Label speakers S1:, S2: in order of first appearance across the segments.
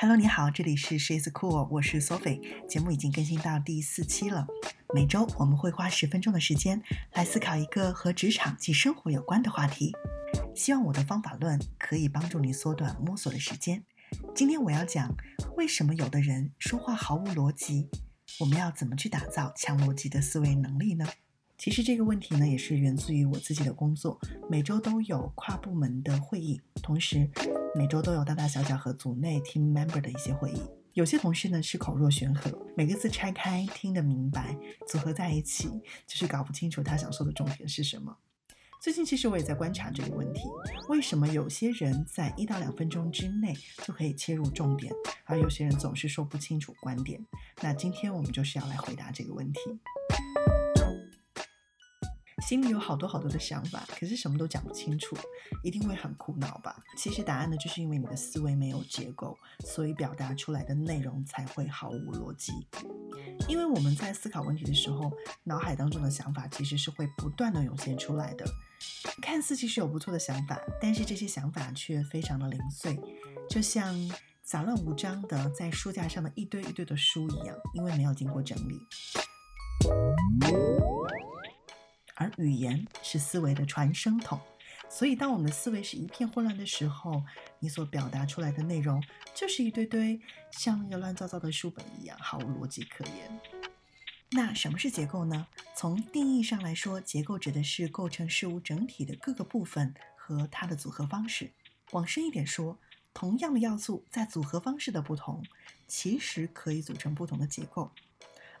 S1: Hello，你好，这里是 She's Cool，我是 Sophie。节目已经更新到第四期了。每周我们会花十分钟的时间来思考一个和职场及生活有关的话题。希望我的方法论可以帮助你缩短摸索的时间。今天我要讲为什么有的人说话毫无逻辑，我们要怎么去打造强逻辑的思维能力呢？其实这个问题呢，也是源自于我自己的工作。每周都有跨部门的会议，同时每周都有大大小小和组内 team member 的一些会议。有些同事呢是口若悬河，每个字拆开听得明白，组合在一起就是搞不清楚他想说的重点是什么。最近其实我也在观察这个问题：为什么有些人在一到两分钟之内就可以切入重点，而有些人总是说不清楚观点？那今天我们就是要来回答这个问题。心里有好多好多的想法，可是什么都讲不清楚，一定会很苦恼吧？其实答案呢，就是因为你的思维没有结构，所以表达出来的内容才会毫无逻辑。因为我们在思考问题的时候，脑海当中的想法其实是会不断的涌现出来的。看似其实有不错的想法，但是这些想法却非常的零碎，就像杂乱无章的在书架上的一堆一堆的书一样，因为没有经过整理。而语言是思维的传声筒，所以当我们的思维是一片混乱的时候，你所表达出来的内容就是一堆堆像那个乱糟糟的书本一样，毫无逻辑可言。那什么是结构呢？从定义上来说，结构指的是构成事物整体的各个部分和它的组合方式。往深一点说，同样的要素在组合方式的不同，其实可以组成不同的结构。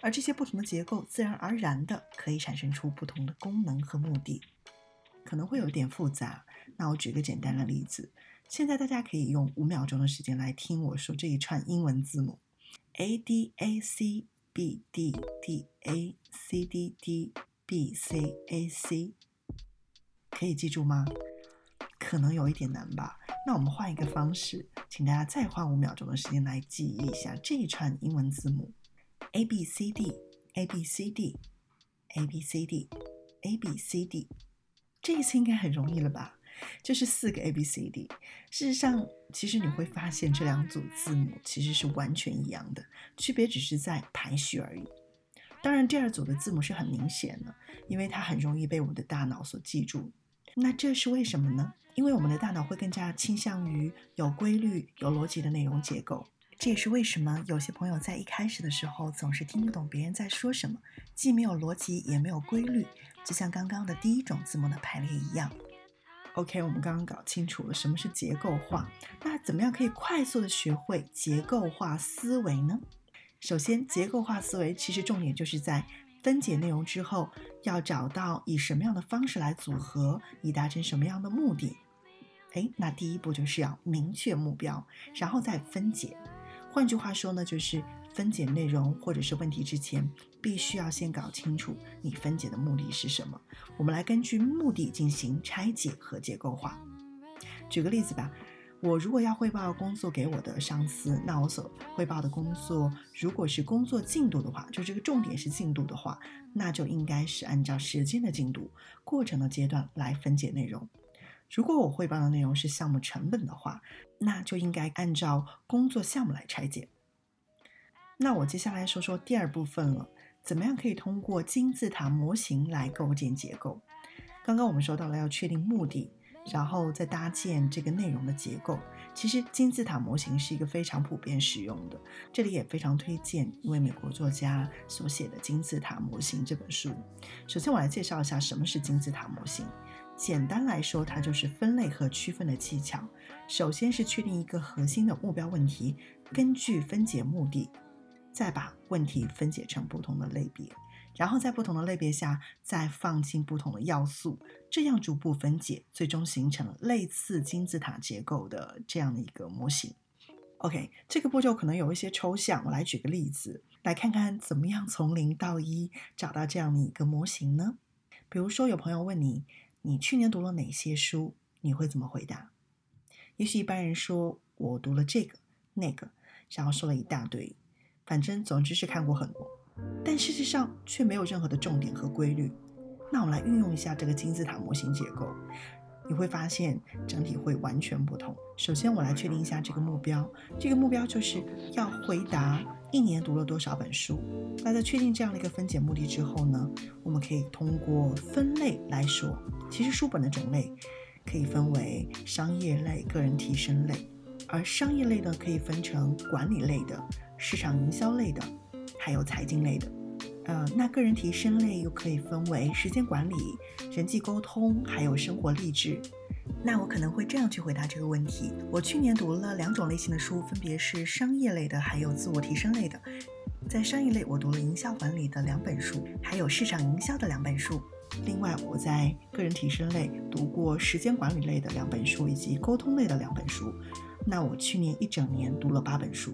S1: 而这些不同的结构，自然而然的可以产生出不同的功能和目的，可能会有点复杂。那我举个简单的例子，现在大家可以用五秒钟的时间来听我说这一串英文字母：A D A C B D D A C D D B C A C，可以记住吗？可能有一点难吧。那我们换一个方式，请大家再花五秒钟的时间来记忆一下这一串英文字母。A B C D A B C D A B C D A B C D，这一次应该很容易了吧？就是四个 A B C D。事实上，其实你会发现这两组字母其实是完全一样的，区别只是在排序而已。当然，第二组的字母是很明显的，因为它很容易被我们的大脑所记住。那这是为什么呢？因为我们的大脑会更加倾向于有规律、有逻辑的内容结构。这也是为什么有些朋友在一开始的时候总是听不懂别人在说什么，既没有逻辑也没有规律，就像刚刚的第一种字母的排列一样。OK，我们刚刚搞清楚了什么是结构化，那怎么样可以快速的学会结构化思维呢？首先，结构化思维其实重点就是在分解内容之后，要找到以什么样的方式来组合，以达成什么样的目的。哎，那第一步就是要明确目标，然后再分解。换句话说呢，就是分解内容或者是问题之前，必须要先搞清楚你分解的目的是什么。我们来根据目的进行拆解和结构化。举个例子吧，我如果要汇报工作给我的上司，那我所汇报的工作如果是工作进度的话，就这个重点是进度的话，那就应该是按照时间的进度、过程的阶段来分解内容。如果我汇报的内容是项目成本的话，那就应该按照工作项目来拆解。那我接下来说说第二部分了，怎么样可以通过金字塔模型来构建结构？刚刚我们说到了要确定目的，然后再搭建这个内容的结构。其实金字塔模型是一个非常普遍使用的，这里也非常推荐一位美国作家所写的《金字塔模型》这本书。首先，我来介绍一下什么是金字塔模型。简单来说，它就是分类和区分的技巧。首先是确定一个核心的目标问题，根据分解目的，再把问题分解成不同的类别，然后在不同的类别下再放进不同的要素，这样逐步分解，最终形成类似金字塔结构的这样的一个模型。OK，这个步骤可能有一些抽象，我来举个例子，来看看怎么样从零到一找到这样的一个模型呢？比如说，有朋友问你。你去年读了哪些书？你会怎么回答？也许一般人说我读了这个那个，然后说了一大堆，反正总之是看过很多，但事实上却没有任何的重点和规律。那我们来运用一下这个金字塔模型结构。你会发现整体会完全不同。首先，我来确定一下这个目标，这个目标就是要回答一年读了多少本书。那在确定这样的一个分解目的之后呢，我们可以通过分类来说，其实书本的种类可以分为商业类、个人提升类，而商业类呢可以分成管理类的、市场营销类的，还有财经类的。呃，那个人提升类又可以分为时间管理、人际沟通，还有生活励志。那我可能会这样去回答这个问题：我去年读了两种类型的书，分别是商业类的，还有自我提升类的。在商业类，我读了营销管理的两本书，还有市场营销的两本书。另外，我在个人提升类读过时间管理类的两本书，以及沟通类的两本书。那我去年一整年读了八本书。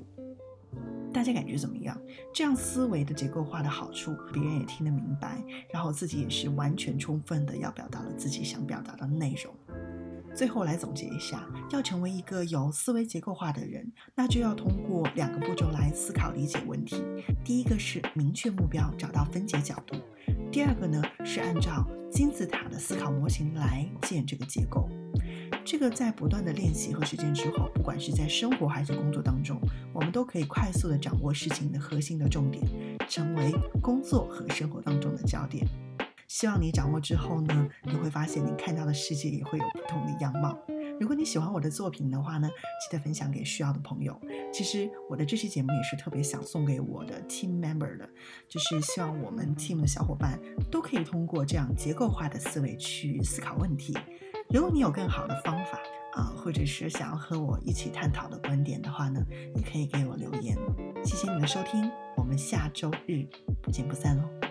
S1: 大家感觉怎么样？这样思维的结构化的好处，别人也听得明白，然后自己也是完全充分的要表达了自己想表达的内容。最后来总结一下，要成为一个有思维结构化的人，那就要通过两个步骤来思考理解问题。第一个是明确目标，找到分解角度；第二个呢是按照金字塔的思考模型来建这个结构。这个在不断的练习和实践之后，不管是在生活还是工作当中，我们都可以快速的掌握事情的核心的重点，成为工作和生活当中的焦点。希望你掌握之后呢，你会发现你看到的世界也会有不同的样貌。如果你喜欢我的作品的话呢，记得分享给需要的朋友。其实我的这期节目也是特别想送给我的 team member 的，就是希望我们 team 的小伙伴都可以通过这样结构化的思维去思考问题。如果你有更好的方法啊，或者是想要和我一起探讨的观点的话呢，你可以给我留言。谢谢你的收听，我们下周日不见不散喽。